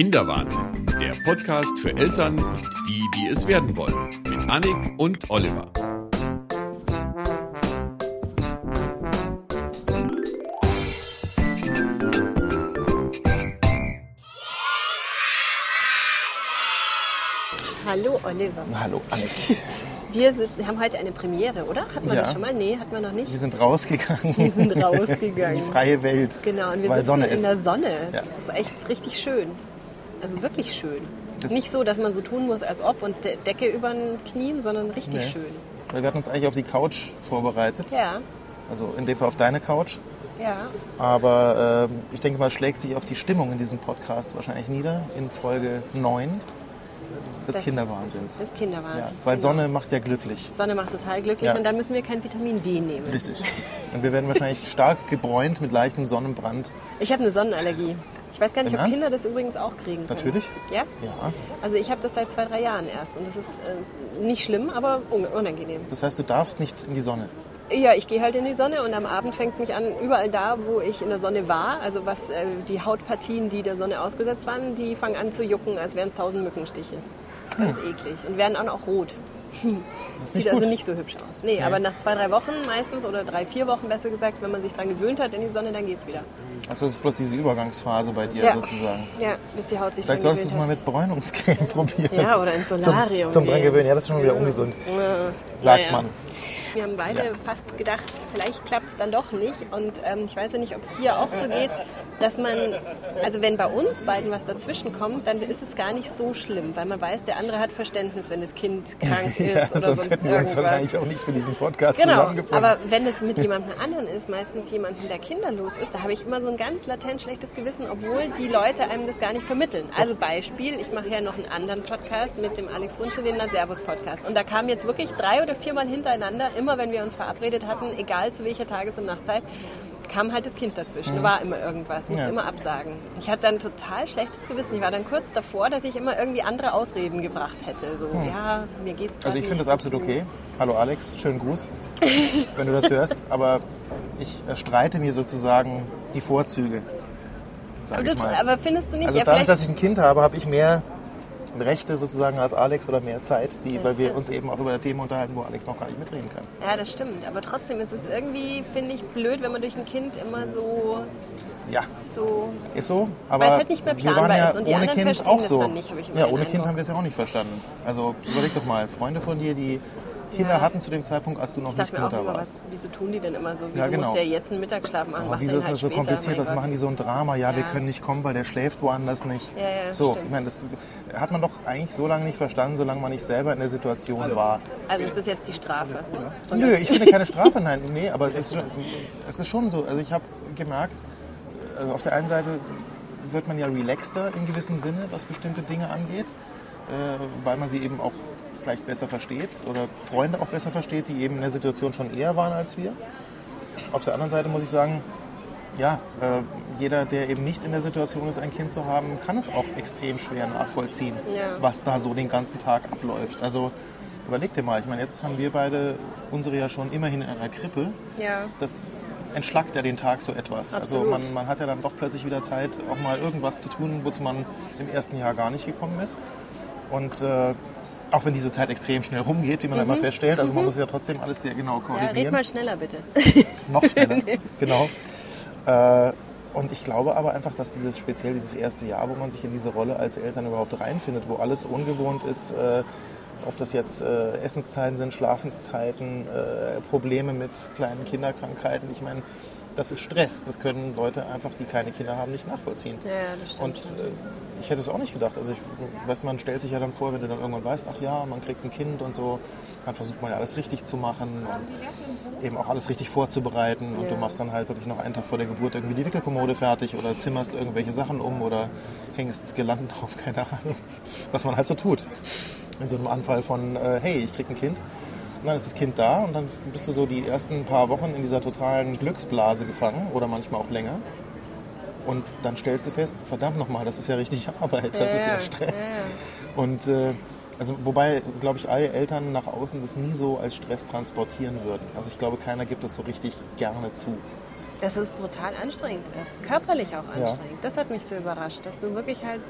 Kinderwahnsinn, der Podcast für Eltern und die, die es werden wollen, mit Annik und Oliver. Hallo Oliver. Hallo Annik. Wir sind, haben heute eine Premiere, oder? Hatten wir Ja. das schon mal? Nee, hatten wir noch nicht. Wir sind rausgegangen. Wir sind In rausgegangen. die freie Welt. Genau, und wir weil sitzen Sonne in ist. der Sonne. Ja. Das ist echt richtig schön. Also wirklich schön. Das- Nicht so, dass man so tun muss, als ob und De Decke über den Knien, sondern richtig Nee. schön. Weil wir hatten uns eigentlich auf die Couch vorbereitet. Ja, Also in dem Fall auf deine Couch. ja. Aber ähm, ich denke mal, schlägt sich auf die Stimmung in diesem Podcast wahrscheinlich nieder in Folge 9 des Das- Kinderwahnsinns. Das ist Kinderwahnsinn. ja, weil genau. Sonne macht ja glücklich. Sonne macht total glücklich Ja. und dann müssen wir kein Vitamin D nehmen. Richtig. Und wir werden wahrscheinlich stark gebräunt mit leichtem Sonnenbrand. Ich habe eine Sonnenallergie. Ich weiß gar nicht, ob Ernst? Kinder das übrigens auch kriegen können. Natürlich. Ja? Ja. Also ich habe das seit zwei, drei Jahren erst und das ist äh, nicht schlimm, aber un unangenehm. Das heißt, du darfst nicht in die Sonne. Ja, ich gehe halt in die Sonne und am Abend fängt es mich an, überall da, wo ich in der Sonne war, also was äh, die Hautpartien, die der Sonne ausgesetzt waren, die fangen an zu jucken, als wären es tausend Mückenstiche. Das ist ganz eklig und werden auch noch rot. Sieht nicht also nicht so hübsch aus. Nee, aber nach zwei, drei Wochen meistens oder drei, vier Wochen besser gesagt, wenn man sich dran gewöhnt hat in die Sonne, dann geht's wieder. Also das ist bloß diese Übergangsphase bei dir Ja. sozusagen. Ja, bis die Haut sich Vielleicht solltest du es mal mit Bräunungscreme probieren. Ja, oder ins Solarium Zum, zum dran gewöhnen. Ja, das ist schon wieder ungesund. Ja, Sagt ja. man. Wir haben beide Ja. fast gedacht, vielleicht klappt es dann doch nicht. Und ähm, ich weiß ja nicht, ob es dir auch so geht, dass man, also wenn bei uns beiden was dazwischen kommt, dann ist es gar nicht so schlimm, weil man weiß, der andere hat Verständnis, wenn das Kind krank ist Ja, oder sonst sonst hätten wir uns irgendwas. wahrscheinlich auch nicht für diesen Podcast Genau, aber wenn es mit jemandem anderen ist, meistens jemandem, der kinderlos ist, da habe ich immer so ein ganz latent schlechtes Gewissen, obwohl die Leute einem das gar nicht vermitteln. Also Beispiel, ich mache ja noch einen anderen Podcast mit dem Alex Wunschel, den Servus Podcast. Und da kam jetzt wirklich drei oder viermal hintereinander, immer wenn wir uns verabredet hatten, egal zu welcher Tages- und Nachtzeit, kam halt das Kind dazwischen. War immer irgendwas, musste Ja. immer absagen. Ich hatte dann total schlechtes Gewissen. Ich war dann kurz davor, dass ich immer irgendwie andere Ausreden gebracht hätte. So, ja, mir geht's Also ich finde das so absolut okay. Hallo Alex, schönen Gruß, wenn du das hörst. Aber ich äh, streite mir sozusagen die Vorzüge. Aber, du, aber findest du nicht, also ja, dadurch, dass ich ein Kind habe, habe ich mehr Rechte sozusagen als Alex oder mehr Zeit, die, weil wir uns eben auch über Themen unterhalten, wo Alex noch gar nicht mitreden kann. Ja, das stimmt. Aber trotzdem ist es irgendwie, finde ich, blöd, wenn man durch ein Kind immer so, Ja, so ist so. Aber Weil es halt nicht mehr wir waren planbar ja ist und die ohne anderen Kind verstehen auch das so. dann nicht, habe ich immer ja, ohne Kind haben wir es ja auch nicht verstanden. Also überleg doch mal, Freunde von dir, die Kinder Ja. hatten zu dem Zeitpunkt, als du noch ich nicht Mutter immer, warst. was, wieso tun die denn immer so? Wieso Ja, genau. muss der jetzt einen Mittagsschlaf machen? Oh, wieso ist halt das so später, kompliziert? Was machen die so ein Drama? Ja, wir Ja. können nicht kommen, weil der schläft woanders nicht. Ja, ja, so, stimmt. ich meine, das hat man doch eigentlich so lange nicht verstanden, solange man nicht selber in der Situation war. Also ist das jetzt die Strafe? So Nö, ich finde keine Strafe, nein, nee, aber es ist schon, es ist schon so. Also ich habe gemerkt, also auf der einen Seite wird man ja relaxter in gewissem Sinne, was bestimmte Dinge angeht, äh, weil man sie eben auch vielleicht besser versteht oder Freunde auch besser versteht, die eben in der Situation schon eher waren als wir. Auf der anderen Seite muss ich sagen, ja, äh, jeder, der eben nicht in der Situation ist, ein Kind zu haben, kann es auch extrem schwer nachvollziehen, Ja. was da so den ganzen Tag abläuft. Also überleg dir mal, ich meine, jetzt haben wir beide unsere ja schon immerhin in einer Krippe. Ja. Das entschlackt ja den Tag so etwas. Absolut. Also man, man hat ja dann doch plötzlich wieder Zeit, auch mal irgendwas zu tun, wozu man im ersten Jahr gar nicht gekommen ist. Und äh, auch wenn diese Zeit extrem schnell rumgeht, wie man immer feststellt, also man muss ja trotzdem alles sehr genau Mhm. ja, koordinieren red mal schneller bitte. noch schneller. genau. Äh, und ich glaube aber einfach, dass dieses speziell dieses erste Jahr, wo man sich in diese Rolle als Eltern überhaupt reinfindet, wo alles ungewohnt ist, äh, ob das jetzt äh, Essenszeiten sind, Schlafenszeiten, äh, Probleme mit kleinen Kinderkrankheiten. Ich meine, das ist Stress. Das können Leute einfach, die keine Kinder haben, nicht nachvollziehen. Ja, das stimmt. Und äh, ich hätte es auch nicht gedacht. Also ich, weißt, man stellt sich ja dann vor, wenn du dann irgendwann weißt, ach ja, man kriegt ein Kind und so, dann versucht man ja alles richtig zu machen und eben auch alles richtig vorzubereiten. Und Ja. du machst dann halt wirklich noch einen Tag vor der Geburt irgendwie die Wickelkommode fertig oder zimmerst irgendwelche Sachen um oder hängst Girlanden drauf, keine Ahnung. Was man halt so tut. In so einem Anfall von, äh, hey, ich krieg ein Kind. Und dann ist das Kind da und dann bist du so die ersten paar Wochen in dieser totalen Glücksblase gefangen oder manchmal auch länger. Und dann stellst du fest, verdammt nochmal, das ist ja richtig Arbeit, das Ja, ist ja ja, Stress. ja, ja. Und äh, also wobei, glaube ich, alle Eltern nach außen das nie so als Stress transportieren würden. Also ich glaube, keiner gibt das so richtig gerne zu. Das ist brutal anstrengend ist. Körperlich auch Ja. anstrengend. Das hat mich so überrascht, dass du wirklich halt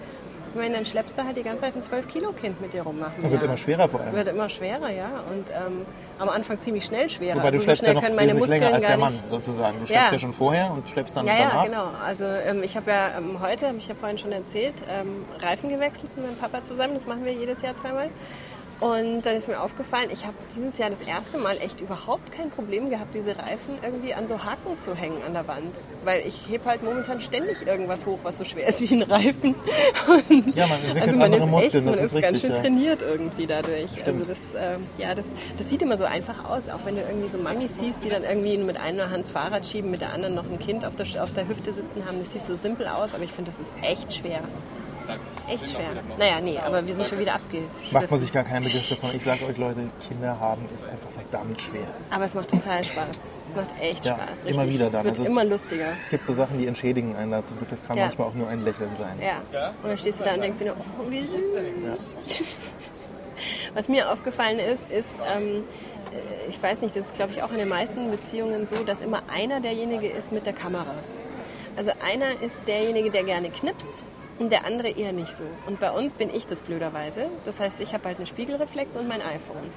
Ich meine, dann schleppst du halt die ganze Zeit ein 12-Kilo-Kind mit dir rummachen. Das wird ja. immer schwerer vor allem. Wird immer schwerer, ja. Und ähm, am Anfang ziemlich schnell schwerer. Wobei also du so schleppst schnell ja noch können meine Muskeln länger als gar der Mann nicht. sozusagen. Du schleppst ja, Ja. schon vorher und schleppst dann Ja, danach. ja, genau. Also ähm, ich habe ja ähm, heute, habe ich ja vorhin schon erzählt, ähm, Reifen gewechselt mit meinem Papa zusammen. Das machen wir jedes Jahr zweimal. Und dann ist mir aufgefallen, ich habe dieses Jahr das erste Mal echt überhaupt kein Problem gehabt, diese Reifen irgendwie an so Haken zu hängen an der Wand. Weil ich heb halt momentan ständig irgendwas hoch, was so schwer ist wie ein Reifen. Und Ja, man entwickelt also man andere ist Muskeln, echt, man das ist, ist ganz richtig, schön ja. trainiert irgendwie dadurch. Also das, ähm, ja, das, das sieht immer so einfach aus, auch wenn du irgendwie so Mamis siehst, die dann irgendwie mit einer Hand das Fahrrad schieben, mit der anderen noch ein Kind auf der, auf der Hüfte sitzen haben. Das sieht so simpel aus, aber ich finde, das ist echt schwer. Echt schwer. Naja, nee, aber wir sind schon wieder abgeschwiffen. Macht man sich gar keinen Begriff davon. Ich sage euch Leute, Kinder haben ist einfach verdammt schwer. Aber es macht total Spaß. Es macht echt Ja, Spaß. Richtig. immer wieder dann. Es wird Also es- immer lustiger. Es gibt so Sachen, die entschädigen einen dazu. Das kann Ja. manchmal auch nur ein Lächeln sein. Ja. Und dann stehst du da und denkst dir nur, oh, wie süß. Was mir aufgefallen ist, ist, ähm, äh, ich weiß nicht, das ist glaube ich auch in den meisten Beziehungen so, dass immer einer derjenige ist mit der Kamera. Also einer ist derjenige, der gerne knipst und der andere eher nicht so. Und bei uns bin ich das blöderweise. Das heißt, ich habe halt einen Spiegelreflex und mein iPhone.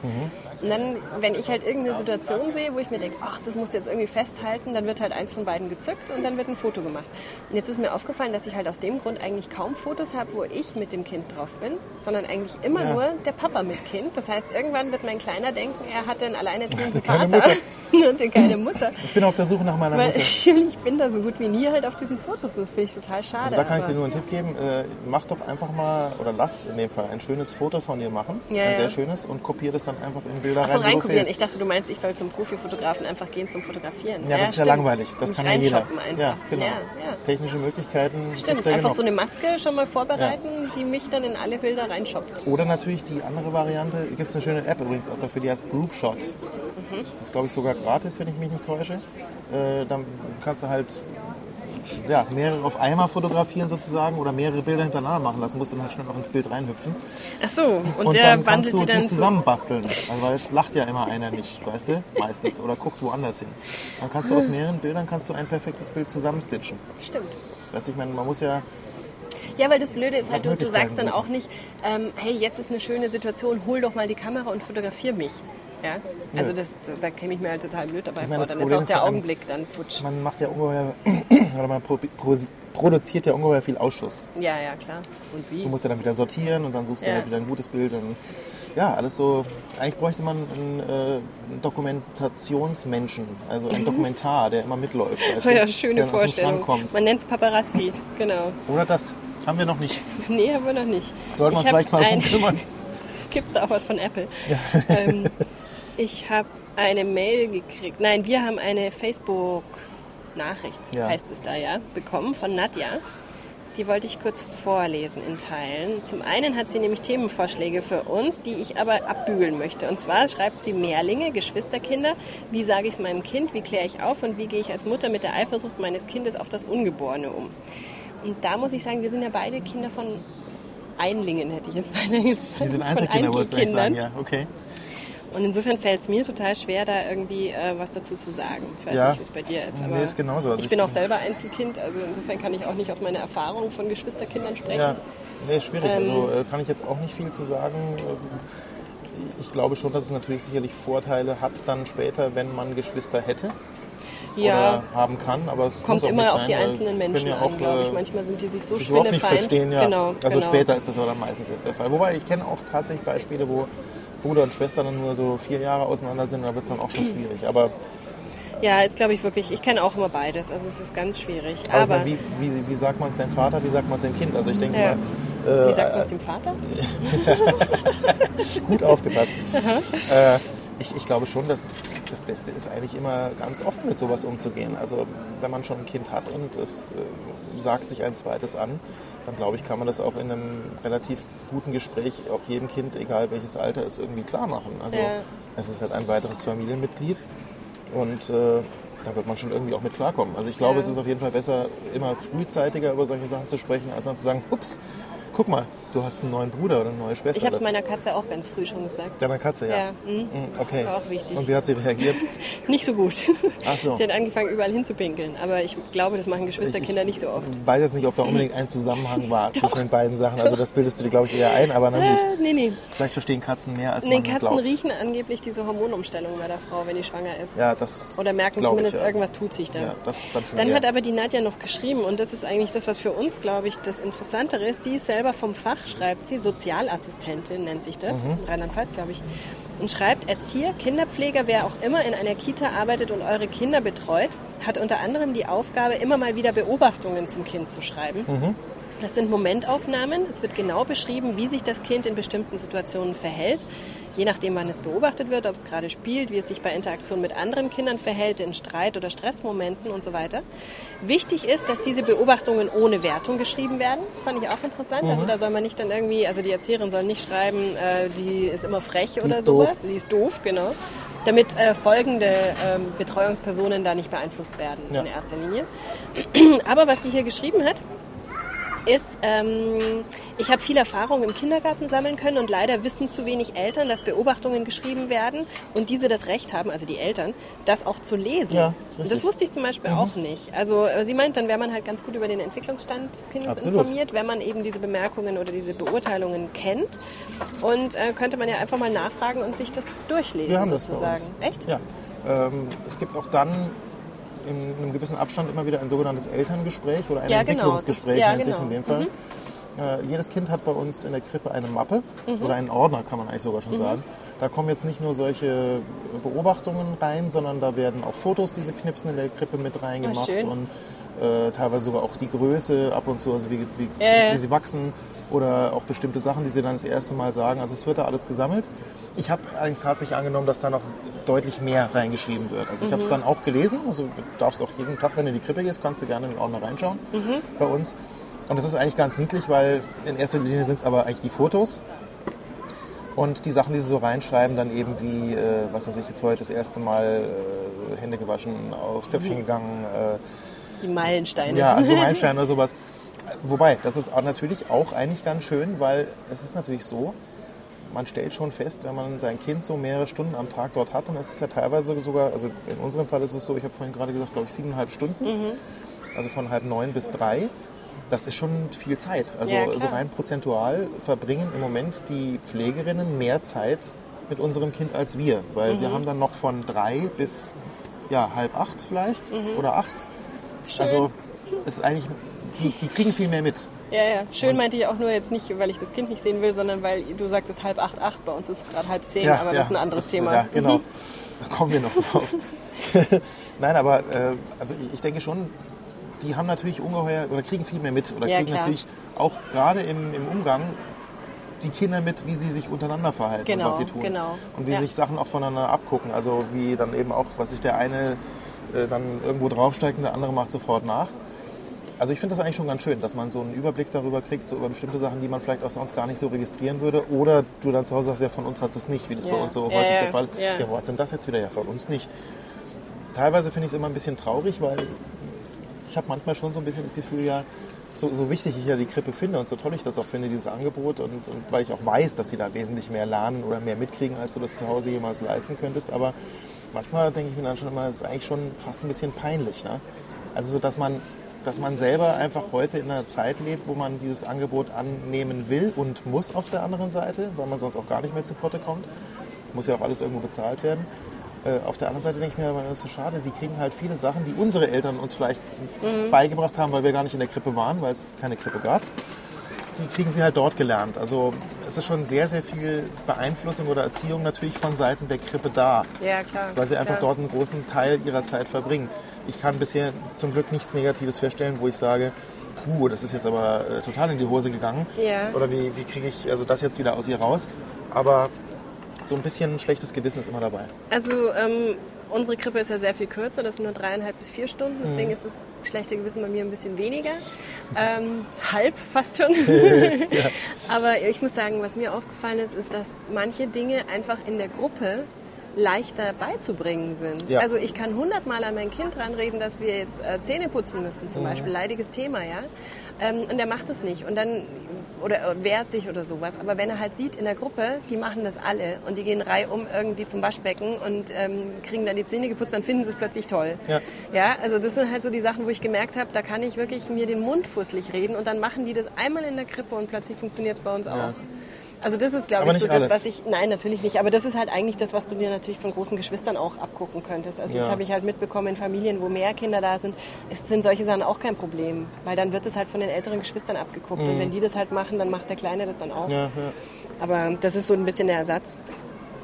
Und dann, wenn ich halt irgendeine Situation sehe, wo ich mir denke, ach, das musst du jetzt irgendwie festhalten, dann wird halt eins von beiden gezückt und dann wird ein Foto gemacht. Und jetzt ist mir aufgefallen, dass ich halt aus dem Grund eigentlich kaum Fotos habe, wo ich mit dem Kind drauf bin, sondern eigentlich immer Ja. nur der Papa mit Kind. Das heißt, irgendwann wird mein Kleiner denken, er hatte einen alleinerziehenden Vater und keine Mutter. Ich bin auf der Suche nach meiner Weil Mutter. ich bin da so gut wie nie halt auf diesen Fotos. Das finde ich total schade. Also da kann ich dir nur einen Tipp geben. Äh, mach doch einfach mal, oder lass in dem Fall, ein schönes Foto von dir machen. Ja, ein ja. sehr schönes. Und kopier das dann einfach in Bilder Achso, rein, wo du reinkopieren. Ich dachte, du meinst, ich soll zum Profifotografen einfach gehen zum Fotografieren. Ja, das ist ja langweilig. Das Nicht kann ja jeder. Einfach. Ja, genau. Ja, ja. Technische Möglichkeiten Stimmt, ja einfach genug. so eine Maske schon mal vorbereiten, die mich dann in alle Bilder reinschoppt. Oder natürlich die andere Variante, gibt es eine schöne App übrigens auch dafür, die heißt Group Shot. Mhm. Das ist, glaube ich, sogar gratis, wenn ich mich nicht täusche. Äh, dann kannst du halt ja, mehrere auf einmal fotografieren sozusagen oder mehrere Bilder hintereinander machen lassen, musst dann halt schnell noch ins Bild reinhüpfen. Ach so, und, Und, der wandelt du die dann zusammenbasteln. Also, weil es lacht ja immer einer nicht, weißt du? Meistens. Oder guckt woanders hin. Dann kannst du aus mehreren Bildern kannst du ein perfektes Bild zusammenstitchen. Stimmt. Weißt du, ich meine, man muss ja Ja, weil das Blöde ist halt, du, du sagst dann auch nicht, ähm, hey, jetzt ist eine schöne Situation, hol doch mal die Kamera und fotografier mich. Ja? Also das, da käme ich mir halt total blöd dabei Ich meine, vor. Dann Problem ist auch der Augenblick dann futsch. man macht ja ungeheuer, oder man pro, pro, produziert ja ungeheuer viel Ausschuss. Ja, ja, klar. Und wie? Du musst ja dann wieder sortieren und dann suchst du Ja. halt wieder ein gutes Bild. Und ja, alles so. Eigentlich bräuchte man einen, äh, einen Dokumentationsmenschen, also einen Dokumentar, der immer mitläuft. Weißt Oh ja, schöne Vorstellung. Man nennt es Paparazzi, genau. Oder das. Haben wir noch nicht. Nee, haben wir noch nicht. Sollten wir uns vielleicht mal ein- kümmern. Gibt es da auch was von Apple? ähm, ich habe eine Mail gekriegt. Nein, wir haben eine Facebook-Nachricht, Ja. heißt es da ja, bekommen von Nadja. Die wollte ich kurz vorlesen in Teilen. Zum einen hat sie nämlich Themenvorschläge für uns, die ich aber abbügeln möchte. Und zwar schreibt sie Mehrlinge, Geschwisterkinder. Wie sage ich es meinem Kind? Wie kläre ich auf? Und wie gehe ich als Mutter mit der Eifersucht meines Kindes auf das Ungeborene um? Und da muss ich sagen, wir sind ja beide Kinder von Einlingen, hätte ich jetzt beinahe gesagt. Die sind Einzelkinder, wolltest du eigentlich sagen, ja. Okay. Und insofern fällt es mir total schwer, da irgendwie äh, was dazu zu sagen. Ich weiß Ja. nicht, wie es bei dir ist. Nee, Aber ist genauso. Also ich ich bin auch selber Einzelkind, also insofern kann ich auch nicht aus meiner Erfahrung von Geschwisterkindern sprechen. Ja, nee, ist schwierig. Ähm, also äh, kann ich jetzt auch nicht viel zu sagen. Ich glaube schon, dass es natürlich sicherlich Vorteile hat dann später, wenn man Geschwister hätte Ja, oder haben kann. Aber es kommt immer auf sein, die einzelnen Menschen ja an, glaube ich. äh, Manchmal sind die sich so sich nicht spinnefeind. verstehen. Ja. Genau, also genau. später ist das aber dann meistens erst der Fall. Wobei ich kenne auch tatsächlich Beispiele, wo Bruder und Schwester dann nur so vier Jahre auseinander sind, da wird es dann auch schon schwierig. Aber, Ja, ist glaube ich wirklich, ich kenne auch immer beides, also es ist ganz schwierig. aber, Aber, wie, wie, wie sagt man es dem Vater, wie sagt man es dem Kind? Also ich denke Ja. mal, äh, wie sagt man es dem Vater? gut aufgepasst. äh, ich, ich glaube schon, dass das Beste ist eigentlich immer ganz offen mit sowas umzugehen. Also wenn man schon ein Kind hat und es äh, sagt sich ein zweites an, dann glaube ich, kann man das auch in einem relativ guten Gespräch auch jedem Kind, egal welches Alter ist, irgendwie klar machen. Also Ja. es ist halt ein weiteres Familienmitglied und äh, da wird man schon irgendwie auch mit klarkommen. Also ich glaube, Ja. es ist auf jeden Fall besser, immer frühzeitiger über solche Sachen zu sprechen, als dann zu sagen, ups, Guck mal, du hast einen neuen Bruder oder eine neue Schwester. Ich habe es meiner Katze auch ganz früh schon gesagt. Deiner Katze, ja. Ja, mhm. Mhm, Okay. War auch wichtig. Und wie hat sie reagiert? Nicht so gut. Ach so. Sie hat angefangen, überall hinzupinkeln. Aber ich glaube, das machen Geschwisterkinder nicht so oft. Ich weiß jetzt nicht, ob da unbedingt ein Zusammenhang war zwischen den beiden Sachen. Also das bildest du dir, glaube ich, eher ein, aber na gut. Äh, nee, nee. Vielleicht verstehen Katzen mehr, als Nee, man Katzen glaubt. riechen angeblich diese Hormonumstellung bei der Frau, wenn die schwanger ist. Ja, das Oder merken zumindest, ich, ja. irgendwas tut sich da. Ja, das ist dann schon Dann eher- hat aber die Nadja noch geschrieben, und das ist eigentlich das, was für uns, glaube ich, das Interessantere ist. Sie ist selber vom Fach, schreibt sie, Sozialassistentin nennt sich das, Mhm. Rheinland-Pfalz, glaube ich, und schreibt, Erzieher, Kinderpfleger, wer auch immer in einer Kita arbeitet und eure Kinder betreut, hat unter anderem die Aufgabe, immer mal wieder Beobachtungen zum Kind zu schreiben. Mhm. Das sind Momentaufnahmen. Es wird genau beschrieben, wie sich das Kind in bestimmten Situationen verhält. Je nachdem, wann es beobachtet wird, ob es gerade spielt, wie es sich bei Interaktion mit anderen Kindern verhält, in Streit- oder Stressmomenten und so weiter. Wichtig ist, dass diese Beobachtungen ohne Wertung geschrieben werden. Das fand ich auch interessant. Mhm. Also da soll man nicht dann irgendwie, also die Erzieherin soll nicht schreiben, äh, die ist immer frech oder ist doof. sowas. Die ist doof, genau. Damit äh, folgende ähm, Betreuungspersonen da nicht beeinflusst werden Ja. in erster Linie. Aber was sie hier geschrieben hat, ist, ähm, ich habe viel Erfahrung im Kindergarten sammeln können und leider wissen zu wenig Eltern, dass Beobachtungen geschrieben werden und diese das Recht haben, also die Eltern, das auch zu lesen. Ja, und das wusste ich zum Beispiel auch nicht. Also äh, sie meint, dann wäre man halt ganz gut über den Entwicklungsstand des Kindes Absolut. informiert, wenn man eben diese Bemerkungen oder diese Beurteilungen kennt. Und äh, könnte man ja einfach mal nachfragen und sich das durchlesen Wir haben das bei sozusagen. uns. Echt? Ja. Ähm, es gibt auch dann in einem gewissen Abstand immer wieder ein sogenanntes Elterngespräch oder ein Ja, genau. Entwicklungsgespräch Das- ja, nennt sich genau. in dem Fall. Äh, jedes Kind hat bei uns in der Krippe eine Mappe oder einen Ordner, kann man eigentlich sogar schon sagen. Da kommen jetzt nicht nur solche Beobachtungen rein, sondern da werden auch Fotos, diese Knipsen in der Krippe mit reingemacht schön. und äh, teilweise sogar auch die Größe ab und zu, also wie, wie, ja. wie sie wachsen oder auch bestimmte Sachen, die sie dann das erste Mal sagen. Also es wird da alles gesammelt. Ich habe allerdings tatsächlich angenommen, dass da noch deutlich mehr reingeschrieben wird. Also ich habe es dann auch gelesen. Also du darfst auch jeden Tag, wenn du in die Krippe gehst, kannst du gerne in den Ordner reinschauen bei uns. Und das ist eigentlich ganz niedlich, weil in erster Linie sind es aber eigentlich die Fotos. Und die Sachen, die sie so reinschreiben, dann eben wie, äh, was weiß ich, jetzt heute das erste Mal äh, Hände gewaschen, aufs Töpfchen gegangen, äh, Die Meilensteine. ja, also so Meilenstein oder sowas. Wobei, das ist natürlich auch eigentlich ganz schön, weil es ist natürlich so, man stellt schon fest, wenn man sein Kind so mehrere Stunden am Tag dort hat, dann ist es ja teilweise sogar, also in unserem Fall ist es so, ich habe vorhin gerade gesagt, glaube ich, siebeneinhalb Stunden, also von halb neun bis drei. Das ist schon viel Zeit. Also Ja, so rein prozentual verbringen im Moment die Pflegerinnen mehr Zeit mit unserem Kind als wir, weil wir haben dann noch von drei bis ja, halb acht vielleicht oder acht. Also es ist eigentlich, die, die kriegen viel mehr mit. Ja, ja. Schön meinte ich auch nur jetzt nicht, weil ich das Kind nicht sehen will, sondern weil du sagtest halb acht, acht. Bei uns ist gerade halb zehn, aber das ist ein anderes das- Thema. Ja, genau. Mhm. Da kommen wir noch drauf. Nein, aber äh, also ich, ich denke schon, die haben natürlich ungeheuer oder kriegen viel mehr mit oder Ja, kriegen klar. natürlich auch gerade im, im Umgang die Kinder mit, wie sie sich untereinander verhalten Genau, und was sie tun. genau. Und wie Ja. sich Sachen auch voneinander abgucken. Also wie dann eben auch, was sich der eine äh, dann irgendwo draufsteigt und der andere macht sofort nach. Also ich finde das eigentlich schon ganz schön, dass man so einen Überblick darüber kriegt, so über bestimmte Sachen, die man vielleicht auch sonst gar nicht so registrieren würde. Oder du dann zu Hause sagst, ja, von uns hat es nicht, wie das bei Ja. uns so häufig ja, der Fall ist. ja. Ja, wo hat denn das jetzt wieder? Ja, von uns nicht. Teilweise finde ich es immer ein bisschen traurig, weil ich habe manchmal schon so ein bisschen das Gefühl, ja, so, so wichtig ich ja die Krippe finde und so toll ich das auch finde, dieses Angebot und, und weil ich auch weiß, dass sie da wesentlich mehr lernen oder mehr mitkriegen, als du das zu Hause jemals leisten könntest. Aber manchmal denke ich mir dann schon immer, es ist eigentlich schon fast ein bisschen peinlich. Ne? Also so, dass man, dass man selber einfach heute in einer Zeit lebt, wo man dieses Angebot annehmen will und muss auf der anderen Seite, weil man sonst auch gar nicht mehr zu Potte kommt. Muss ja auch alles irgendwo bezahlt werden. Äh, auf der anderen Seite denke ich mir, aber das ist so schade, die kriegen halt viele Sachen, die unsere Eltern uns vielleicht beigebracht haben, weil wir gar nicht in der Krippe waren, weil es keine Krippe gab. Die kriegen sie halt dort gelernt. Also es ist schon sehr, sehr viel Beeinflussung oder Erziehung natürlich von Seiten der Krippe da, Ja, klar. weil sie einfach klar. dort einen großen Teil ihrer Zeit verbringen. Ich kann bisher zum Glück nichts Negatives feststellen, wo ich sage, puh, das ist jetzt aber äh, total in die Hose gegangen. Ja. Oder wie, wie kriege ich also das jetzt wieder aus ihr raus? Aber so ein bisschen schlechtes Gewissen ist immer dabei. Also ähm, unsere Krippe ist ja sehr viel kürzer, das sind nur dreieinhalb bis vier Stunden, deswegen Mhm. ist das schlechte Gewissen bei mir ein bisschen weniger. Ähm, halb fast schon. Aber ich muss sagen, was mir aufgefallen ist, ist, dass manche Dinge einfach in der Gruppe leichter beizubringen sind. Ja. Also ich kann hundertmal an mein Kind ranreden, dass wir jetzt äh, Zähne putzen müssen, Mhm. zum Beispiel, leidiges Thema, ja. Ähm, und der macht es nicht. Und dann oder äh, wehrt sich oder sowas. Aber wenn er halt sieht in der Gruppe, die machen das alle und die gehen reihum irgendwie zum Waschbecken und ähm, kriegen dann die Zähne geputzt, dann finden sie es plötzlich toll. Ja. ja, also das sind halt so die Sachen, wo ich gemerkt habe, da kann ich wirklich mir den Mund fusselig reden und dann machen die das einmal in der Krippe und plötzlich funktioniert es bei uns auch. Also das ist, glaube ich, so nicht das, alles. was ich, nein, natürlich nicht, aber das ist halt eigentlich das, was du dir natürlich von großen Geschwistern auch abgucken könntest. Also das Ja. habe ich halt mitbekommen in Familien, wo mehr Kinder da sind, es sind solche Sachen auch kein Problem, weil dann wird es halt von den älteren Geschwistern abgeguckt und wenn die das halt machen, dann macht der Kleine das dann auch. Ja, ja. Aber das ist so ein bisschen der Ersatz.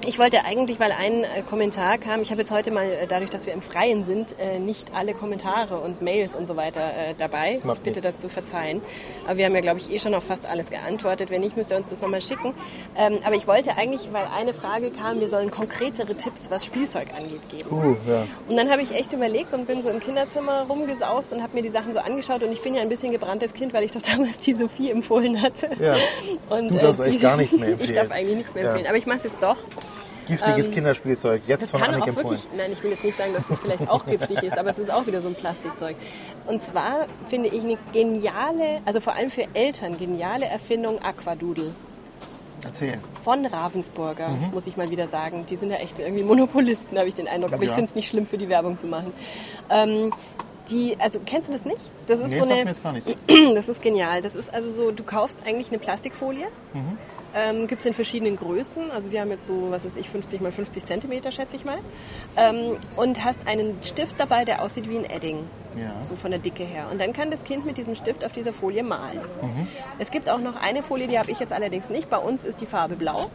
Ich wollte eigentlich, weil ein äh, Kommentar kam, ich habe jetzt heute mal, äh, dadurch, dass wir im Freien sind, äh, nicht alle Kommentare und Mails und so weiter dabei. Macht ich bitte das zu verzeihen. Aber wir haben ja, glaube ich, eh schon auf fast alles geantwortet. Wenn nicht, müsst ihr uns das nochmal schicken. Ähm, aber ich wollte eigentlich, weil eine Frage kam, wir sollen konkretere Tipps, was Spielzeug angeht, geben. Uh, ja. Und dann habe ich echt überlegt und bin so im Kinderzimmer rumgesaust und habe mir die Sachen so angeschaut. Und ich bin ja ein bisschen gebranntes Kind, weil ich doch damals die Sophie empfohlen hatte. Ja. Und, Du darfst äh, eigentlich gar nichts mehr Ich empfehlen. darf eigentlich nichts mehr Ja. empfehlen. Aber ich mache es jetzt doch. Giftiges Kinderspielzeug, jetzt Ähm, von Annik empfohlen. wirklich, nein, ich will jetzt nicht sagen, dass das vielleicht auch giftig ist, aber es ist auch wieder so ein Plastikzeug. Und zwar finde ich eine geniale, also vor allem für Eltern, geniale Erfindung Aquadoodle. Erzähl. Von Ravensburger, muss ich mal wieder sagen. Die sind ja echt irgendwie Monopolisten, habe ich den Eindruck. Aber ich Ja. finde es nicht schlimm, für die Werbung zu machen. Ähm, die, also kennst du das nicht? Das ist Nee, so eine, mir jetzt gar nichts. Das ist genial. Das ist also so, du kaufst eigentlich eine Plastikfolie. Ähm, Gibt es in verschiedenen Größen. Also wir haben jetzt so, was weiß ich, 50 mal 50 Zentimeter, schätze ich mal. Ähm, und hast einen Stift dabei, der aussieht wie ein Edding. Ja. So von der Dicke her. Und dann kann das Kind mit diesem Stift auf dieser Folie malen. Es gibt auch noch eine Folie, die habe ich jetzt allerdings nicht. Bei uns ist die Farbe blau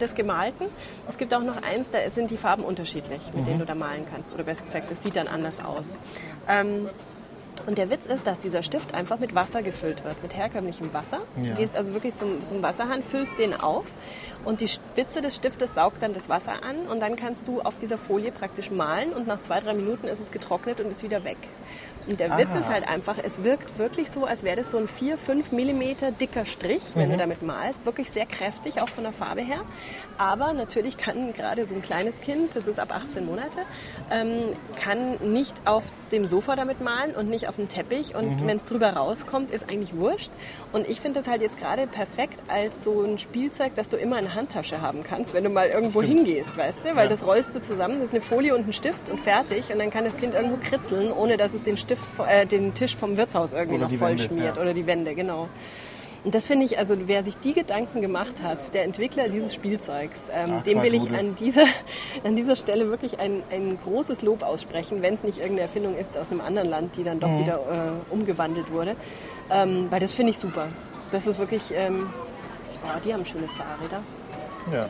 des Gemalten. Es gibt auch noch eins, da sind die Farben unterschiedlich, mit denen du da malen kannst. Oder besser gesagt, das sieht dann anders aus. Ähm, und der Witz ist, dass dieser Stift einfach mit Wasser gefüllt wird, mit herkömmlichem Wasser. Ja. Du gehst also wirklich zum, zum Wasserhahn, füllst den auf und die Spitze des Stiftes saugt dann das Wasser an und dann kannst du auf dieser Folie praktisch malen und nach zwei, drei Minuten ist es getrocknet und ist wieder weg. Und der Witz Aha. ist halt einfach, es wirkt wirklich so, als wäre das so ein 4, 5 Millimeter dicker Strich, wenn Mhm. du damit malst. Wirklich sehr kräftig, auch von der Farbe her. Aber natürlich kann gerade so ein kleines Kind, das ist ab 18 Monate, ähm, kann nicht auf dem Sofa damit malen und nicht auf dem Teppich. Und Mhm. wenn es drüber rauskommt, ist eigentlich wurscht. Und ich finde das halt jetzt gerade perfekt als so ein Spielzeug, das du immer in der Handtasche haben kannst, wenn du mal irgendwo hingehst, weißt du? Weil das rollst du zusammen, das ist eine Folie und ein Stift und fertig. Und dann kann das Kind irgendwo kritzeln, ohne dass es den, Stift, äh, den Tisch vom Wirtshaus irgendwie Oder noch voll Wände, schmiert. ja. Oder die Wände, genau. Und das finde ich, also wer sich die Gedanken gemacht hat, der Entwickler dieses Spielzeugs, ähm, Ach, dem will ich an dieser, an dieser Stelle wirklich ein, ein großes Lob aussprechen, wenn es nicht irgendeine Erfindung ist aus einem anderen Land, die dann doch wieder äh, umgewandelt wurde. Ähm, weil das finde ich super. Das ist wirklich, ähm, oh, die haben schöne Fahrräder. Ja.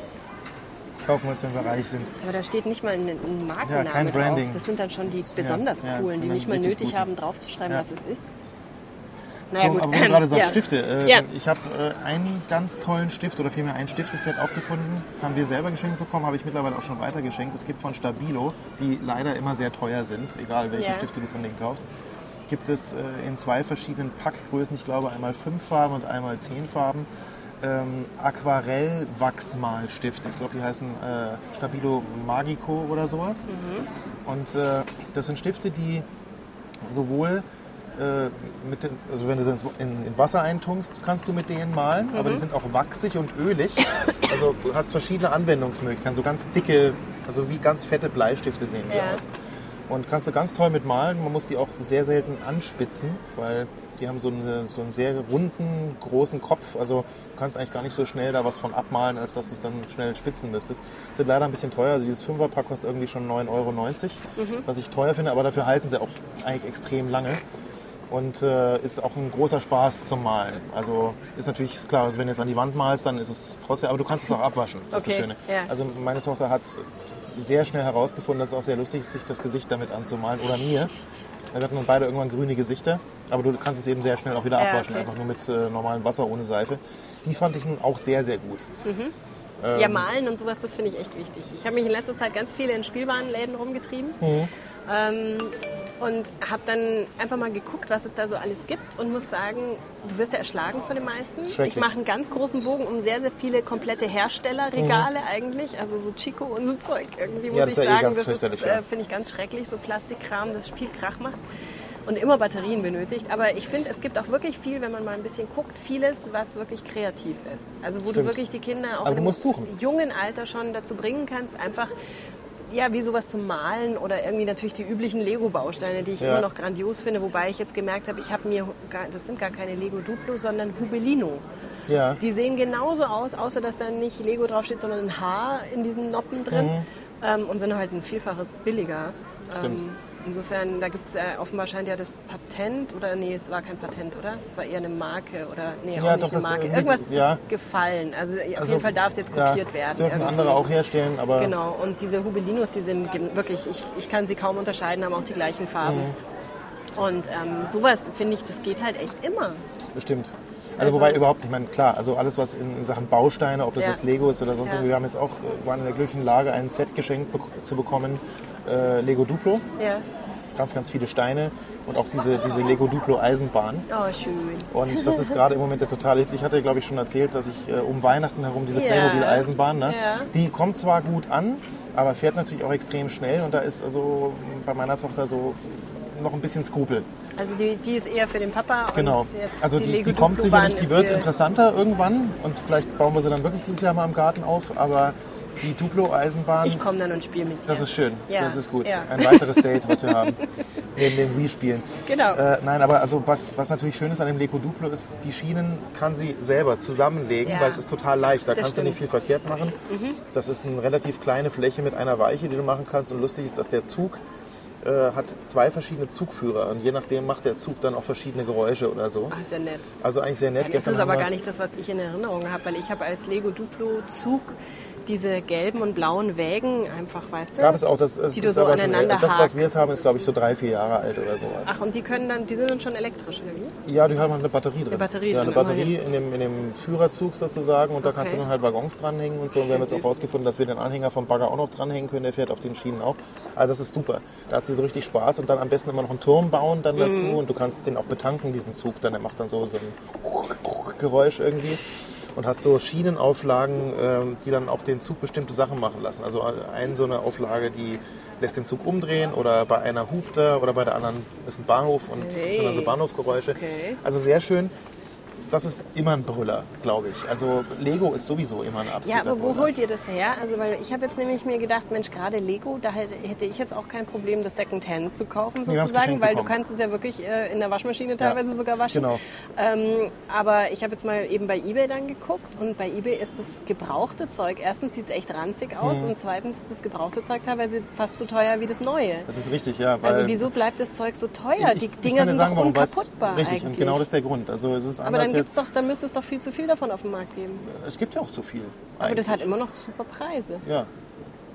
Kaufen wir uns, wenn wir reich sind. Aber da steht nicht mal ein, ein Markenname Ja, kein Branding. drauf. Das sind dann schon die besonders ja, ja, coolen, sind die nicht mal nötig guten. haben, draufzuschreiben, Ja. was es ist. So, aber wo du gerade sagst, Stifte. Äh, Ja. Ich habe äh, einen ganz tollen Stift oder vielmehr ein Stifteset auch gefunden. Haben wir selber geschenkt bekommen, habe ich mittlerweile auch schon weitergeschenkt. Es gibt von Stabilo, die leider immer sehr teuer sind, egal welche Ja. Stifte du von denen kaufst. Gibt es äh, in zwei verschiedenen Packgrößen, ich glaube einmal fünf Farben und einmal zehn Farben. Ähm, Aquarell-Wachsmalstifte. Ich glaube, die heißen äh, Stabilo Magico oder sowas. Und äh, das sind Stifte, die sowohl äh, mit den, also wenn du sie in, in Wasser eintunkst, kannst du mit denen malen, aber die sind auch wachsig und ölig. Also du hast verschiedene Anwendungsmöglichkeiten, so ganz dicke, also wie ganz fette Bleistifte sehen die Ja. aus. Und kannst du ganz toll mit malen. Man muss die auch sehr selten anspitzen, weil die haben so, eine, so einen sehr runden, großen Kopf. Also du kannst eigentlich gar nicht so schnell da was von abmalen, als dass du es dann schnell spitzen müsstest. Sind leider ein bisschen teuer. Also dieses 5er-Pack kostet irgendwie schon 9,90 Euro, was ich teuer finde, aber dafür halten sie auch eigentlich extrem lange. Und äh, ist auch ein großer Spaß zum Malen. Also ist natürlich klar, also wenn du jetzt an die Wand malst, dann ist es trotzdem, aber du kannst es auch abwaschen. Das ist Okay, das Schöne. ja. Also meine Tochter hat sehr schnell herausgefunden, dass es auch sehr lustig ist, sich das Gesicht damit anzumalen oder mir. Wir hatten dann beide irgendwann grüne Gesichter, aber du kannst es eben sehr schnell auch wieder Ja, abwaschen, okay. einfach nur mit äh, normalem Wasser ohne Seife. Die fand ich nun auch sehr, sehr gut. Ähm. Ja, malen und sowas, das finde ich echt wichtig. Ich habe mich in letzter Zeit ganz viel in Spielwarenläden rumgetrieben Mhm. ähm, und habe dann einfach mal geguckt, was es da so alles gibt und muss sagen, du wirst ja erschlagen von den meisten. Ich mache einen ganz großen Bogen um sehr, sehr viele komplette Herstellerregale eigentlich, also so Chico und so Zeug irgendwie, muss Mhm. Ja, das ich eh sagen. ganz das ist, äh, finde ich ganz schrecklich, so Plastikkram, das viel Krach macht. und immer Batterien benötigt. Aber ich finde, es gibt auch wirklich viel, wenn man mal ein bisschen guckt, vieles, was wirklich kreativ ist. Also wo du Stimmt. wirklich die Kinder auch du einem jungen Alter schon dazu bringen kannst, einfach ja, wie sowas zu malen oder irgendwie natürlich die üblichen Lego-Bausteine, die ich Ja. immer noch grandios finde, wobei ich jetzt gemerkt habe, ich habe mir, gar, das sind gar keine Lego Duplo, sondern Hubelino. Ja. Die sehen genauso aus, außer dass da nicht Lego draufsteht, sondern ein Haar in diesen Noppen drin ähm, und sind halt ein Vielfaches billiger. Mhm. Stimmt. Ähm, insofern, da gibt es äh, offenbar scheint ja das Patent, oder nee, es war kein Patent, oder? Das war eher eine Marke oder nee, auch Ja, nicht doch, eine das, Marke. äh, Irgendwas ja. ist gefallen. Also, auf Also, jeden Fall darf es jetzt ja, kopiert werden. Dürfen irgendwie. andere auch herstellen, aber Genau, und diese Hubelinos, die sind wirklich, ich, ich kann sie kaum unterscheiden, haben auch die gleichen Farben. Mhm. Und ähm, sowas, finde ich, das geht halt echt immer. bestimmt. Also, Also- wobei überhaupt, ich meine, klar, also alles, was in, in Sachen Bausteine, ob das Ja. jetzt Lego ist oder sonst Ja. irgendwie, wir haben jetzt auch, äh, waren in der glücklichen Lage, ein Set geschenkt bek zu bekommen, äh, Lego Duplo, Ja. ganz, ganz viele Steine und auch diese, diese Lego Duplo Eisenbahn. Oh, schön. Und das ist gerade im Moment der totale Hit. Ich hatte, glaube ich, schon erzählt, dass ich äh, um Weihnachten herum diese Ja. Playmobil Eisenbahn, ne? Ja. die kommt zwar gut an, aber fährt natürlich auch extrem schnell und da ist also bei meiner Tochter so noch ein bisschen Skrupel. Also die, die ist eher für den Papa Genau. Also die, die, Lego die kommt sicherlich, die wird interessanter irgendwann und vielleicht bauen wir sie dann wirklich dieses Jahr mal im Garten auf, aber die Duplo-Eisenbahn, Ich komme dann und spiele mit dir. das ist schön, Ja. das ist gut. Ja. Ein weiteres Date, was wir haben, neben dem Wii-Spielen. Genau. Äh, nein, aber also was, was natürlich schön ist an dem Lego Duplo ist, die Schienen kann sie selber zusammenlegen, Ja. weil es ist total leicht. Da Das kannst du nicht viel stimmt. Mhm. verkehrt machen. Das ist eine relativ kleine Fläche mit einer Weiche, die du machen kannst. Und lustig ist, dass der Zug äh, hat zwei verschiedene Zugführer und je nachdem macht der Zug dann auch verschiedene Geräusche oder so. Ach, ist ja nett. Also eigentlich sehr nett. Dann ist Gestern es aber gar nicht das, was ich in Erinnerung habe, weil ich habe als Lego Duplo Zug diese gelben und blauen Wägen einfach, weißt du? Gab es auch, das, es die du ist so aber schon, aneinander das, was wir jetzt haben, ist glaube ich so drei, vier Jahre alt oder sowas. Ach, und die können dann, die sind dann schon elektrisch, oder wie? Ja, die haben eine Batterie drin. Eine Batterie ja, eine drin, Batterie in dem, in dem Führerzug sozusagen und da kannst du Okay. dann halt Waggons dranhängen und so. Und wir haben jetzt auch rausgefunden, dass wir den Anhänger vom Bagger auch noch dranhängen können. Der fährt auf den Schienen auch. Also das ist super. Da hat sie so richtig Spaß und dann am besten immer noch einen Turm bauen dann dazu Mhm. und du kannst den auch betanken, diesen Zug. Dann der macht dann so, so ein Geräusch irgendwie. Und hast so Schienenauflagen, ähm, die dann auch den Zug bestimmte Sachen machen lassen. Also eine so eine Auflage, die lässt den Zug umdrehen oder bei einer hupt er oder bei der anderen ist ein Bahnhof und es sind dann so Hey. Bahnhofgeräusche. Okay. Also sehr schön. Das ist immer ein Brüller, glaube ich. Also Lego ist sowieso immer ein Ja, absoluter aber wo Brüller. holt ihr das her? Also, weil ich habe jetzt nämlich mir gedacht, Mensch, gerade Lego, da hätte ich jetzt auch kein Problem, das Secondhand zu kaufen sozusagen, weil du bekommen. kannst es ja wirklich äh, in der Waschmaschine teilweise sogar waschen. genau. Ähm, aber ich habe jetzt mal eben bei eBay dann geguckt und bei eBay ist das gebrauchte Zeug, erstens sieht es echt ranzig aus Hm. und zweitens ist das gebrauchte Zeug teilweise fast so teuer wie das neue. Das ist richtig, ja. Also wieso bleibt das Zeug so teuer? ich, Die ich Dinger kann dir sind sagen, doch unkaputtbar Richtig, eigentlich. und genau das ist der Grund. Also es ist anders jetzt. doch, dann müsste es doch viel zu viel davon auf dem Markt geben. es gibt ja auch zu viel. Aber das hat eigentlich. immer noch super Preise. Ja.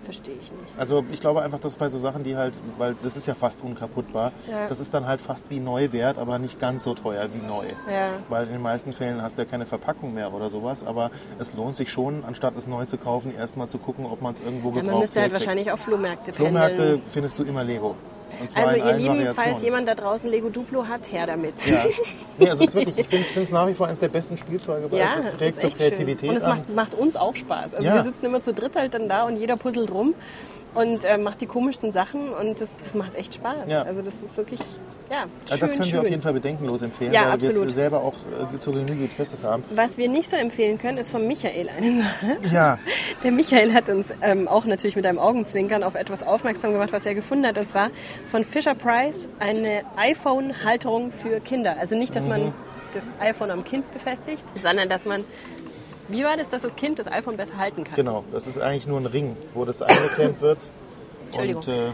Verstehe ich nicht. Also ich glaube einfach, dass bei so Sachen, die halt, weil das ist ja fast unkaputtbar, Ja. das ist dann halt fast wie neu wert, aber nicht ganz so teuer wie neu. Ja. Weil in den meisten Fällen hast du ja keine Verpackung mehr oder sowas, aber es lohnt sich schon, anstatt es neu zu kaufen, erstmal zu gucken, ob man es irgendwo Ja, gebraucht man müsste halt kriegt. wahrscheinlich auf Flohmärkte Flohmärkte pendeln. findest du immer Lego. Also ihr Lieben, Variationen. falls jemand da draußen Lego Duplo hat, her damit. Ja. Nee, also es ist wirklich, ich finde es nach wie vor eines der besten Spielzeuge, weil Ja, es, es regt ist zur echt schön. Kreativität Und es macht, macht uns auch Spaß. Also Ja. wir sitzen immer zu dritt halt dann da und jeder puzzelt rum und äh, macht die komischsten Sachen und das, das macht echt Spaß. Ja. Also das ist wirklich, ja, schön, Also das können schön. wir auf jeden Fall bedenkenlos empfehlen, Ja, weil wir es selber auch äh, zur Genüge getestet haben. Was wir nicht so empfehlen können, ist von Michael eine Sache. Ja, Der Michael hat uns ähm, auch natürlich mit einem Augenzwinkern auf etwas aufmerksam gemacht, was er gefunden hat. Und zwar von Fisher Price eine iPhone-Halterung für Kinder. Also nicht, dass Mhm. man das iPhone am Kind befestigt, sondern dass man, wie war das, dass das Kind das iPhone besser halten kann? genau. Das ist eigentlich nur ein Ring, wo das eingeklemmt wird. Entschuldigung. Und äh,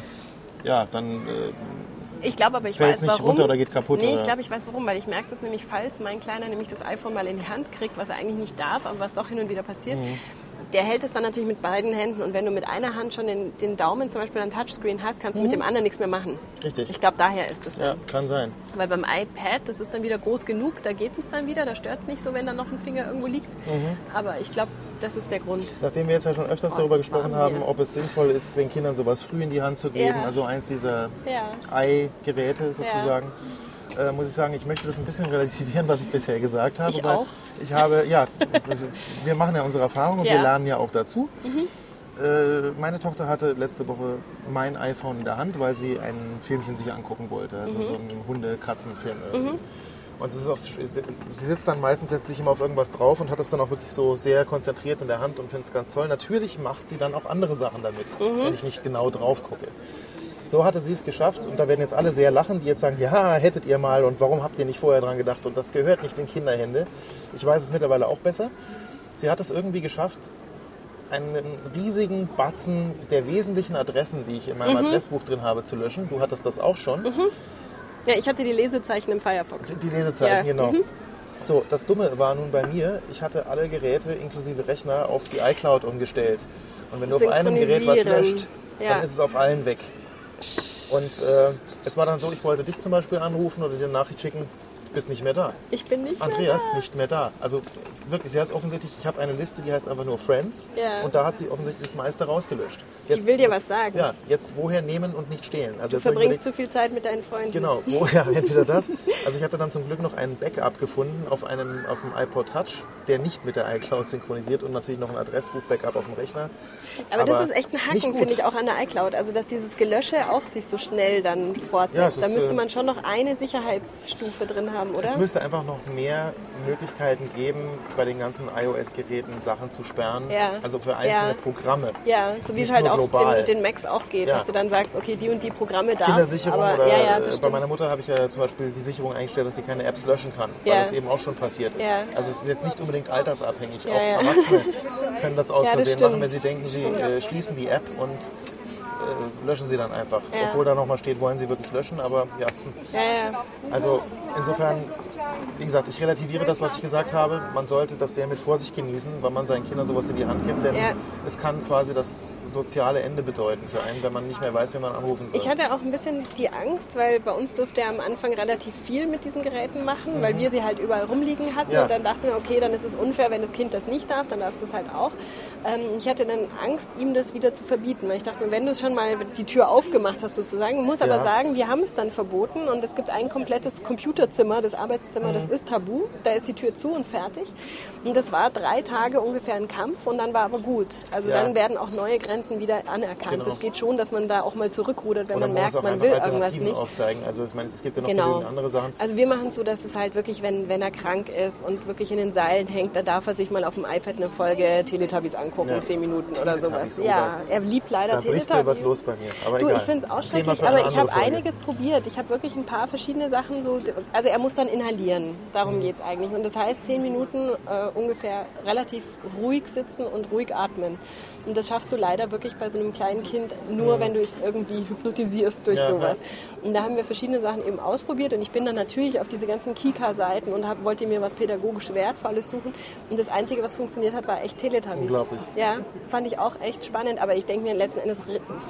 ja, dann äh, Ich glaube aber, ich weiß nicht warum. runter oder geht kaputt, Nee, ich oder? glaube, ich weiß warum, weil ich merke das nämlich, falls mein Kleiner nämlich das iPhone mal in die Hand kriegt, was er eigentlich nicht darf, aber was doch hin und wieder passiert. Mhm. Der hält es dann natürlich mit beiden Händen und wenn du mit einer Hand schon den, den Daumen zum Beispiel an Touchscreen hast, kannst du mit dem anderen nichts mehr machen. Mhm. Richtig. Ich glaube, daher ist es dann. ja, kann sein. Weil beim iPad, das ist dann wieder groß genug, da geht es dann wieder, da stört es nicht so, wenn da noch ein Finger irgendwo liegt. Mhm. Aber ich glaube, das ist der Grund. Nachdem wir jetzt ja schon öfters Oh, darüber gesprochen haben, ob es sinnvoll ist, den Kindern sowas früh in die Hand zu geben, Ja. also eins dieser Ja. Ei-Geräte sozusagen, äh, muss ich sagen, ich möchte das ein bisschen relativieren, was ich bisher gesagt habe. Ich auch. Ich habe, ja, wir machen ja unsere Erfahrungen und Ja. Mhm. wir lernen ja auch dazu. äh, meine Tochter hatte letzte Woche mein iPhone in der Hand, weil sie ein Filmchen sich angucken wollte. Also so ein Hunde-Katzen-Film. irgendwie. Und auch, sie sitzt dann meistens, setzt sich immer auf irgendwas drauf und hat das dann auch wirklich so sehr konzentriert in der Hand und findet es ganz toll. Natürlich macht sie dann auch andere Sachen damit, wenn ich nicht genau drauf gucke. So hatte sie es geschafft und da werden jetzt alle sehr lachen, die jetzt sagen, ja, hättet ihr mal und warum habt ihr nicht vorher dran gedacht und das gehört nicht in Kinderhände. Ich weiß es mittlerweile auch besser. Sie hat es irgendwie geschafft, einen riesigen Batzen der wesentlichen Adressen, die ich in meinem Adressbuch drin habe, zu löschen. Du hattest das auch schon. Ja, ich hatte die Lesezeichen im Firefox. Die Lesezeichen, Ja, genau. So, das Dumme war nun bei mir, ich hatte alle Geräte inklusive Rechner auf die iCloud umgestellt. Und wenn du auf einem Gerät was löscht, Ja. dann ist es auf allen weg. Und äh, es war dann so, ich wollte dich zum Beispiel anrufen oder dir eine Nachricht schicken, bist nicht mehr da. Ich bin nicht Andreas mehr da. nicht mehr da. Also wirklich, sie hat es offensichtlich, ich habe eine Liste, die heißt einfach nur Friends. Ja. Und da hat sie offensichtlich das meiste rausgelöscht. Die will dir was sagen. Ja, jetzt woher nehmen und nicht stehlen. Also Du jetzt ich verbringst zu viel Zeit mit deinen Freunden. Genau, wo, ja, entweder das. Also ich hatte dann zum Glück noch einen Backup gefunden auf einem auf dem iPod Touch, der nicht mit der iCloud synchronisiert und natürlich noch ein Adressbuch-Backup auf dem Rechner. Aber, das Aber ist echt ein Haken, finde ich, auch an der iCloud. Also, dass dieses Gelösche auch sich so schnell dann Ja, fortsetzt. da ist, müsste äh, man schon noch eine Sicherheitsstufe drin haben, oder? Es müsste einfach noch mehr Möglichkeiten geben, bei den ganzen iOS-Geräten Sachen zu sperren. Ja. Also für einzelne Ja. Programme. ja, so wie nicht es halt auch den, den Macs auch geht, Ja. dass du dann sagst, okay, die und die Programme darf. Kindersicherung aber, oder ja, äh, bei stimmt. meiner Mutter habe ich ja zum Beispiel die Sicherung eingestellt, dass sie keine Apps löschen kann, weil das eben auch schon passiert ist. Also es ist jetzt nicht unbedingt altersabhängig. Auch. Erwachsene können das aus Versehen machen, wenn sie denken, sie äh, schließen die App und äh, löschen sie dann einfach. Ja. Obwohl da nochmal steht, wollen sie wirklich löschen, aber ja. Ja, ja. Also insofern, wie gesagt, ich relativiere das, was ich gesagt habe. Man sollte das sehr mit Vorsicht genießen, weil man seinen Kindern sowas in die Hand gibt, denn Ja. es kann quasi das soziale Ende bedeuten für einen, wenn man nicht mehr weiß, wie man anrufen soll. Ich hatte auch ein bisschen die Angst, weil bei uns durfte er am Anfang relativ viel mit diesen Geräten machen, weil wir sie halt überall rumliegen hatten. Mhm. Ja. Und dann dachten wir, okay, dann ist es unfair, wenn das Kind das nicht darf, dann darfst du es halt auch. Ähm, ich hatte dann Angst, ihm das wieder zu verbieten, weil ich dachte mir, wenn du es schon mal die Tür aufgemacht hast sozusagen, muss aber Ja. sagen, wir haben es dann verboten und es gibt ein komplettes Computerzimmer, das Arbeitszimmer, Mhm. das ist tabu. Da ist die Tür zu und fertig. Und das war drei Tage ungefähr ein Kampf und dann war aber gut. Also Ja. dann werden auch neue Grenzen wieder anerkannt. Genau. Es geht schon, dass man da auch mal zurückrudert, wenn Oder man man merkt, man will irgendwas nicht. aufzeigen. Also ich meine, es gibt ja noch Genau. andere Sachen. Also wir machen es so, dass es halt wirklich, wenn, wenn er krank ist und wirklich in den Seilen hängt, da darf er sich mal auf dem iPad eine Folge Teletubbies angucken, Ja. zehn Minuten oder sowas. oh Ja, er liebt leider Da bricht Teletubbies. dir was los bei mir. Aber Du, egal. ich finde es auch schrecklich, aber ich habe einiges probiert. Ich habe wirklich ein paar verschiedene Sachen so, also er muss dann inhalieren, darum Mhm. geht's eigentlich. Und das heißt, zehn Minuten äh, ungefähr relativ ruhig sitzen und ruhig atmen. Und das schaffst du leider wirklich bei so einem kleinen Kind nur, wenn du es irgendwie hypnotisierst durch. Ja, sowas. Und da haben wir verschiedene Sachen eben ausprobiert und ich bin dann natürlich auf diese ganzen Kika-Seiten und hab, wollte mir was pädagogisch Wertvolles suchen. Und das Einzige, was funktioniert hat, war echt Teletubbies. Unglaublich. Ja, fand ich auch echt spannend, aber ich denke mir, letzten Endes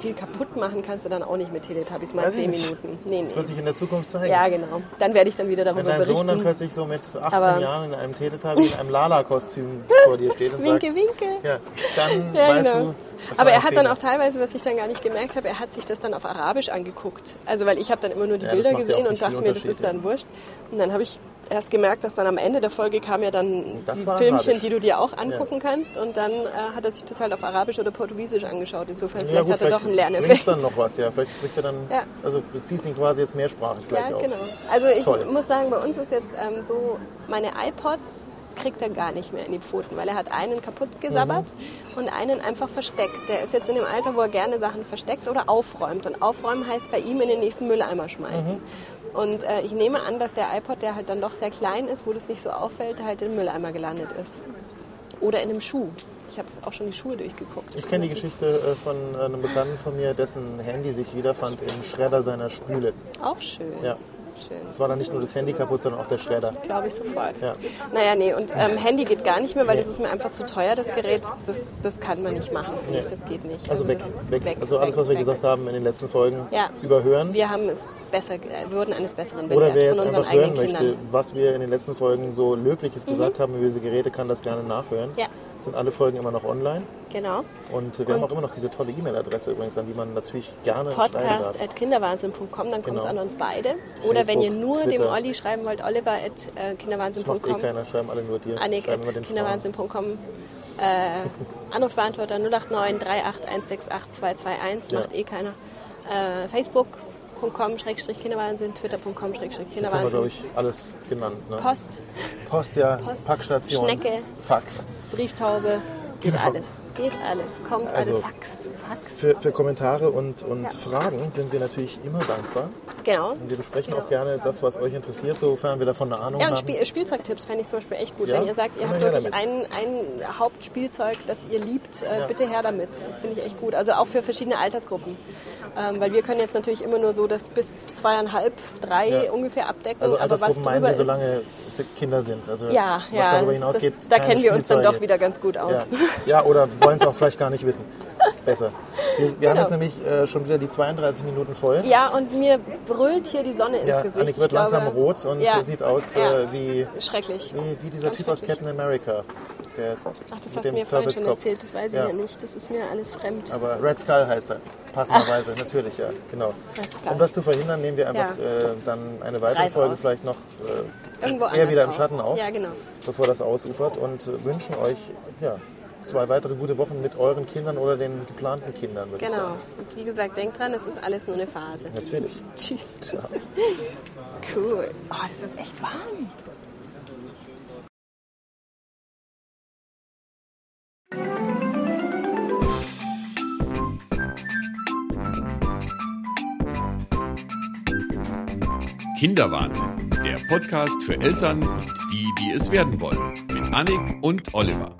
viel kaputt machen kannst du dann auch nicht mit Teletubbies, mal Weiß zehn. Minuten. Nee, Das wird nee. sich in der Zukunft zeigen. Ja, genau. Dann werde ich dann wieder darüber Wenn dein berichten. Sohn dann plötzlich so mit 18 Aber- Jahren in einem Teletubby, in einem Lala-Kostüm vor dir steht und winke, sagt, winke. ja, dann Ja, weißt genau. du, Aber er hat dann Fehler. auch teilweise, was ich dann gar nicht gemerkt habe, er hat sich das dann auf Arabisch angeguckt. Also weil ich habe dann immer nur die Ja, Bilder gesehen und dachte mir, das ist dann wurscht. Und dann habe ich erst gemerkt, dass dann am Ende der Folge kam ja dann Das Filmchen, Arabisch. die du dir auch angucken kannst. Und dann äh, hat er sich das halt auf Arabisch oder Portugiesisch angeschaut. Insofern Ja, vielleicht gut, hat er doch einen Lerneffekt. dann noch was, ja. Vielleicht spricht er dann, Ja. also du ziehst ihn quasi jetzt mehrsprachig gleich Ja, auf. genau. Also ich Toll. muss sagen, bei uns ist jetzt ähm, so, meine iPods kriegt er gar nicht mehr in die Pfoten, weil er hat einen kaputt gesabbert Mhm. und einen einfach versteckt. Der ist jetzt in dem Alter, wo er gerne Sachen versteckt oder aufräumt. Und aufräumen heißt bei ihm in den nächsten Mülleimer schmeißen. Mhm. Und äh, ich nehme an, dass der iPod, der halt dann doch sehr klein ist, wo das nicht so auffällt, halt im Mülleimer gelandet ist. Oder in einem Schuh. Ich habe auch schon die Schuhe durchgeguckt. Ich kenne die Geschichte äh, von einem Bekannten von mir, dessen Handy sich wiederfand im Schredder seiner Spüle. Auch schön. Ja. Schön. Es war dann nicht nur das Handy kaputt, sondern auch der Schredder. Glaube ich sofort. Ja. Naja, nee, und ähm, Handy geht gar nicht mehr, weil das ist mir einfach zu teuer, das Gerät. Das, das, das kann man nicht machen, finde ich. Das geht nicht. Also weg, das, weg. Also alles, was wir weg. gesagt haben in den letzten Folgen, Ja. überhören. Wir haben es besser, wir wurden eines Besseren Oder belehrt wer jetzt einfach hören möchte, Kindern. Mhm. was wir in den letzten Folgen so Löbliches gesagt haben über diese Geräte, kann das gerne nachhören. Ja. Sind alle Folgen immer noch online. Genau. Und wir haben Und- auch immer noch diese tolle E-Mail-Adresse übrigens, an die man natürlich gerne. Podcast.kinderwahnsinn.com, dann kommt es Genau. an uns beide. Oder wenn ihr Facebook, nur dem Twitter. Olli schreiben wollt, oliver at äh, Das macht eh keiner, schreiben alle nur dir. annik schreiben at immer den Frauen. kinderwahnsinn.com. Äh, Anrufbeantworter 089 38168 221, macht eh keiner. Äh, Facebook.com Schrägstrich Kinderwahnsinn, Twitter.com Schrägstrich Jetzt haben wir, glaube ich, alles genannt. Ne? Post, Post, ja, Post, Packstation, Schnecke. Fax. Brieftaube, geht Genau. alles. Geht alles. Kommt Also, Fax. Fax. Für, für Kommentare und, und Ja. Fragen sind wir natürlich immer dankbar. Genau. Und wir besprechen Genau. auch gerne das, was euch interessiert, sofern wir davon eine Ahnung Ja, und haben. Spiel, Spielzeugtipps fände ich zum Beispiel echt gut. Ja, Wenn ihr sagt, ihr habt wirklich ein, ein Hauptspielzeug, das ihr liebt, äh, Ja. bitte her damit. Finde ich echt gut. Also auch für verschiedene Altersgruppen. Ähm, weil wir können jetzt natürlich immer nur so das bis zweieinhalb, drei ungefähr abdecken. Also aber was Altersgruppen meinen wir, ist, solange sie Kinder sind. Also ja, was ja, darüber das, hinausgeht, da kennen wir uns dann doch wieder ganz gut aus. Ja oder wollen es auch vielleicht gar nicht wissen. Besser. Wir, wir haben Genau. jetzt nämlich äh, schon wieder die 32 Minuten voll. Ja, und mir brüllt hier die Sonne Ja, ins Gesicht. Annik wird Ich glaube, langsam rot und ja, sieht aus ja. äh, wie, Schrecklich. wie, wie dieser Ganz Typ aus. Captain America. Der Ach, das hast du mir vorhin schon erzählt, das weiß ich Ja. ja, nicht. Das ist mir alles fremd. Aber Red Skull heißt er. Passenderweise, natürlich, ja, genau. Um das zu verhindern, nehmen wir einfach Ja. äh, dann eine weitere Reiß Folge aus. vielleicht noch äh, eher wieder im. Schatten auf, Ja, genau. bevor das ausufert und äh, wünschen euch ja, zwei weitere gute Wochen mit euren Kindern oder den geplanten Kindern, würde ich Genau. sagen. Und wie gesagt, denkt dran, es ist alles nur eine Phase. Natürlich. Tschüss. Cool. Oh, das ist echt warm. Kinderwahnsinn, der Podcast für Eltern und die, die es werden wollen. Mit Annik und Oliver.